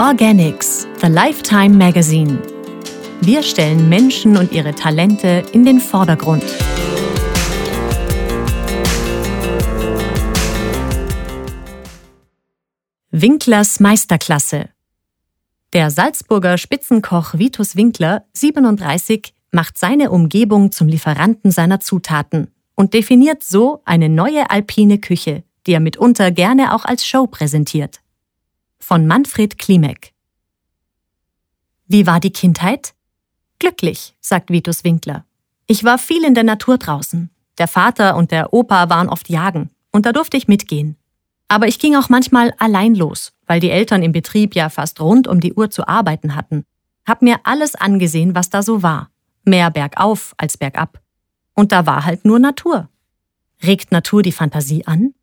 Organics, The Lifetime Magazine. Wir stellen Menschen und ihre Talente in den Vordergrund. Winklers Meisterklasse. Der Salzburger Spitzenkoch Vitus Winkler, 37, macht seine Umgebung zum Lieferanten seiner Zutaten und definiert so eine neue alpine Küche, die er mitunter gerne auch als Show präsentiert. Von Manfred Klimek. Wie war die Kindheit? Glücklich, sagt Vitus Winkler. Ich war viel in der Natur draußen. Der Vater und der Opa waren oft jagen, und da durfte ich mitgehen. Aber ich ging auch manchmal allein los, weil die Eltern im Betrieb ja fast rund um die Uhr zu arbeiten hatten. Hab mir alles angesehen, was da so war. Mehr bergauf als bergab. Und da war halt nur Natur. Regt Natur die Fantasie an?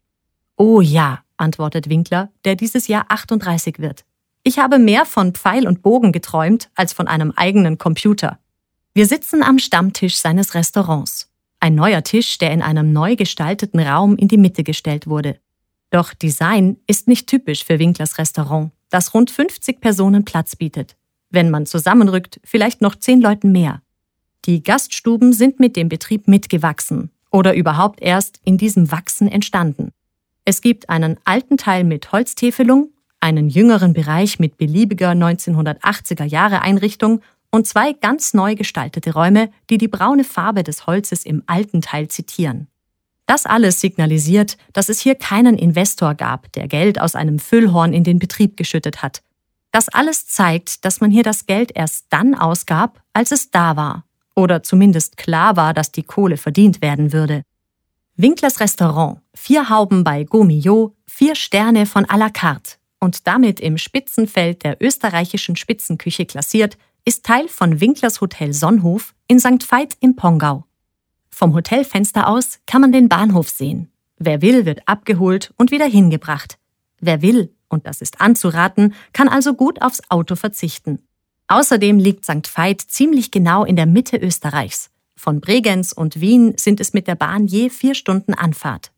Oh ja, antwortet Winkler, der dieses Jahr 38 wird. Ich habe mehr von Pfeil und Bogen geträumt als von einem eigenen Computer. Wir sitzen am Stammtisch seines Restaurants. Ein neuer Tisch, der in einem neu gestalteten Raum in die Mitte gestellt wurde. Doch Design ist nicht typisch für Winklers Restaurant, das rund 50 Personen Platz bietet. Wenn man zusammenrückt, vielleicht noch zehn Leuten mehr. Die Gaststuben sind mit dem Betrieb mitgewachsen oder überhaupt erst in diesem Wachsen entstanden. Es gibt einen alten Teil mit Holztäfelung, einen jüngeren Bereich mit beliebiger 1980er Jahre Einrichtung und zwei ganz neu gestaltete Räume, die die braune Farbe des Holzes im alten Teil zitieren. Das alles signalisiert, dass es hier keinen Investor gab, der Geld aus einem Füllhorn in den Betrieb geschüttet hat. Das alles zeigt, dass man hier das Geld erst dann ausgab, als es da war oder zumindest klar war, dass die Kohle verdient werden würde. Winklers Restaurant, vier Hauben bei Gomio, vier Sterne von à la carte und damit im Spitzenfeld der österreichischen Spitzenküche klassiert, ist Teil von Winklers Hotel Sonnhof in St. Veit im Pongau. Vom Hotelfenster aus kann man den Bahnhof sehen. Wer will, wird abgeholt und wieder hingebracht. Wer will, und das ist anzuraten, kann also gut aufs Auto verzichten. Außerdem liegt St. Veit ziemlich genau in der Mitte Österreichs. Von Bregenz und Wien sind es mit der Bahn je vier Stunden Anfahrt.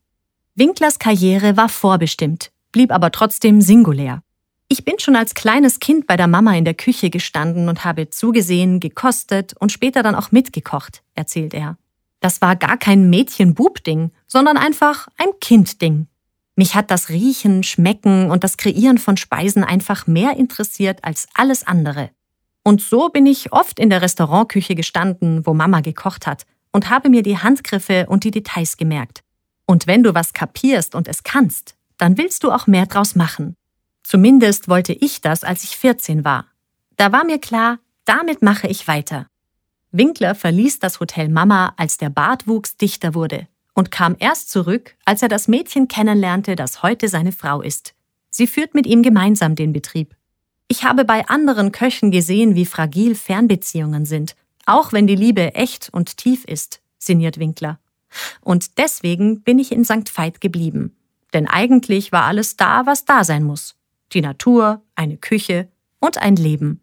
Winklers Karriere war vorbestimmt, blieb aber trotzdem singulär. Ich bin schon als kleines Kind bei der Mama in der Küche gestanden und habe zugesehen, gekostet und später dann auch mitgekocht, erzählt er. Das war gar kein Mädchen-Bub-Ding, sondern einfach ein Kind-Ding. Mich hat das Riechen, Schmecken und das Kreieren von Speisen einfach mehr interessiert als alles andere. Und so bin ich oft in der Restaurantküche gestanden, wo Mama gekocht hat, und habe mir die Handgriffe und die Details gemerkt. Und wenn du was kapierst und es kannst, dann willst du auch mehr draus machen. Zumindest wollte ich das, als ich 14 war. Da war mir klar, damit mache ich weiter. Winkler verließ das Hotel Mama, als der Bartwuchs dichter wurde und kam erst zurück, als er das Mädchen kennenlernte, das heute seine Frau ist. Sie führt mit ihm gemeinsam den Betrieb. Ich habe bei anderen Köchen gesehen, wie fragil Fernbeziehungen sind, auch wenn die Liebe echt und tief ist, sinniert Winkler. Und deswegen bin ich in St. Veit geblieben. Denn eigentlich war alles da, was da sein muss. Die Natur, eine Küche und ein Leben.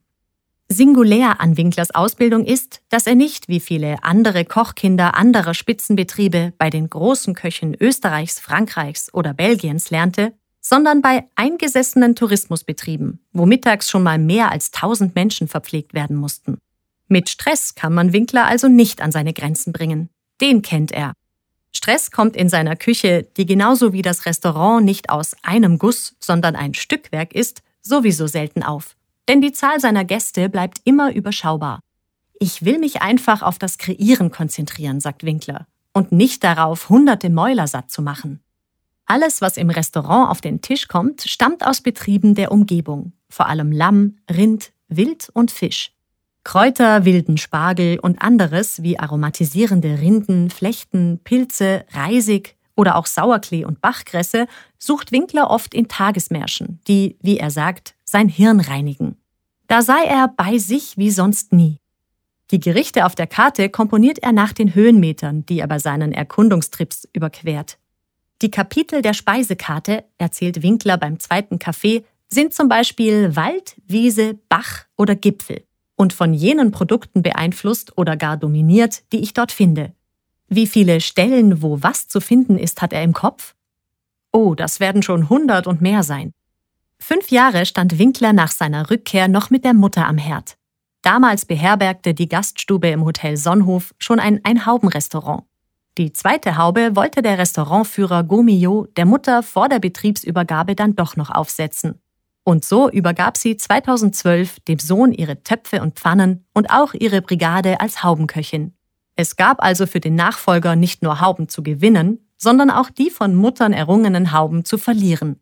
Singulär an Winklers Ausbildung ist, dass er nicht wie viele andere Kochkinder anderer Spitzenbetriebe bei den großen Köchen Österreichs, Frankreichs oder Belgiens lernte, sondern bei eingesessenen Tourismusbetrieben, wo mittags schon mal mehr als 1000 Menschen verpflegt werden mussten. Mit Stress kann man Winkler also nicht an seine Grenzen bringen. Den kennt er. Stress kommt in seiner Küche, die genauso wie das Restaurant nicht aus einem Guss, sondern ein Stückwerk ist, sowieso selten auf. Denn die Zahl seiner Gäste bleibt immer überschaubar. Ich will mich einfach auf das Kreieren konzentrieren, sagt Winkler, und nicht darauf, hunderte Mäuler satt zu machen. Alles, was im Restaurant auf den Tisch kommt, stammt aus Betrieben der Umgebung, vor allem Lamm, Rind, Wild und Fisch. Kräuter, wilden Spargel und anderes wie aromatisierende Rinden, Flechten, Pilze, Reisig oder auch Sauerklee und Bachkresse sucht Winkler oft in Tagesmärschen, die, wie er sagt, sein Hirn reinigen. Da sei er bei sich wie sonst nie. Die Gerichte auf der Karte komponiert er nach den Höhenmetern, die er bei seinen Erkundungstrips überquert. Die Kapitel der Speisekarte, erzählt Winkler beim zweiten Kaffee, sind zum Beispiel Wald, Wiese, Bach oder Gipfel und von jenen Produkten beeinflusst oder gar dominiert, die ich dort finde. Wie viele Stellen, wo was zu finden ist, hat er im Kopf? Oh, das werden schon hundert und mehr sein. Fünf Jahre stand Winkler nach seiner Rückkehr noch mit der Mutter am Herd. Damals beherbergte die Gaststube im Hotel Sonnhof schon ein Einhaubenrestaurant. Die zweite Haube wollte der Restaurantführer Gomillot der Mutter vor der Betriebsübergabe dann doch noch aufsetzen. Und so übergab sie 2012 dem Sohn ihre Töpfe und Pfannen und auch ihre Brigade als Haubenköchin. Es gab also für den Nachfolger nicht nur Hauben zu gewinnen, sondern auch die von Muttern errungenen Hauben zu verlieren.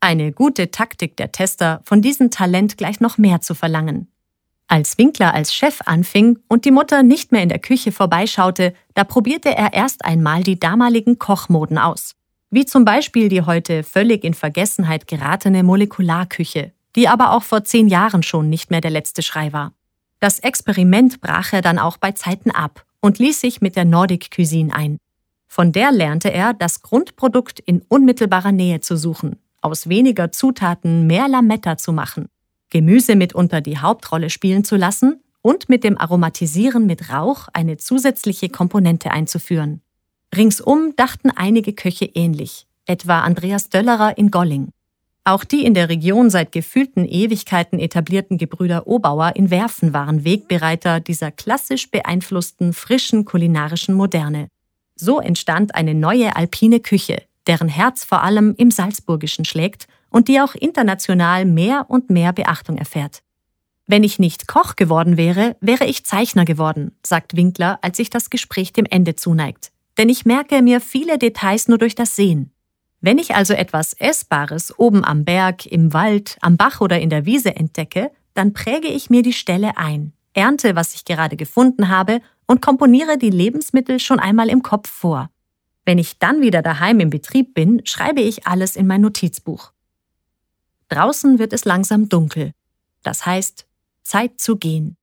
Eine gute Taktik der Tester, von diesem Talent gleich noch mehr zu verlangen. Als Winkler als Chef anfing und die Mutter nicht mehr in der Küche vorbeischaute, da probierte er erst einmal die damaligen Kochmoden aus. Wie zum Beispiel die heute völlig in Vergessenheit geratene Molekularküche, die aber auch vor zehn Jahren schon nicht mehr der letzte Schrei war. Das Experiment brach er dann auch bei Zeiten ab und ließ sich mit der Nordic Cuisine ein. Von der lernte er, das Grundprodukt in unmittelbarer Nähe zu suchen, aus weniger Zutaten mehr Lametta zu machen Gemüse mitunter die Hauptrolle spielen zu lassen und mit dem Aromatisieren mit Rauch eine zusätzliche Komponente einzuführen. Ringsum dachten einige Köche ähnlich, etwa Andreas Döllerer in Golling. Auch die in der Region seit gefühlten Ewigkeiten etablierten Gebrüder Obauer in Werfen waren Wegbereiter dieser klassisch beeinflussten frischen kulinarischen Moderne. So entstand eine neue alpine Küche, deren Herz vor allem im Salzburgischen schlägt und die auch international mehr und mehr Beachtung erfährt. Wenn ich nicht Koch geworden wäre, wäre ich Zeichner geworden, sagt Winkler, als sich das Gespräch dem Ende zuneigt. Denn ich merke mir viele Details nur durch das Sehen. Wenn ich also etwas Essbares oben am Berg, im Wald, am Bach oder in der Wiese entdecke, dann präge ich mir die Stelle ein, ernte, was ich gerade gefunden habe und komponiere die Lebensmittel schon einmal im Kopf vor. Wenn ich dann wieder daheim im Betrieb bin, schreibe ich alles in mein Notizbuch. Draußen wird es langsam dunkel. Das heißt, Zeit zu gehen.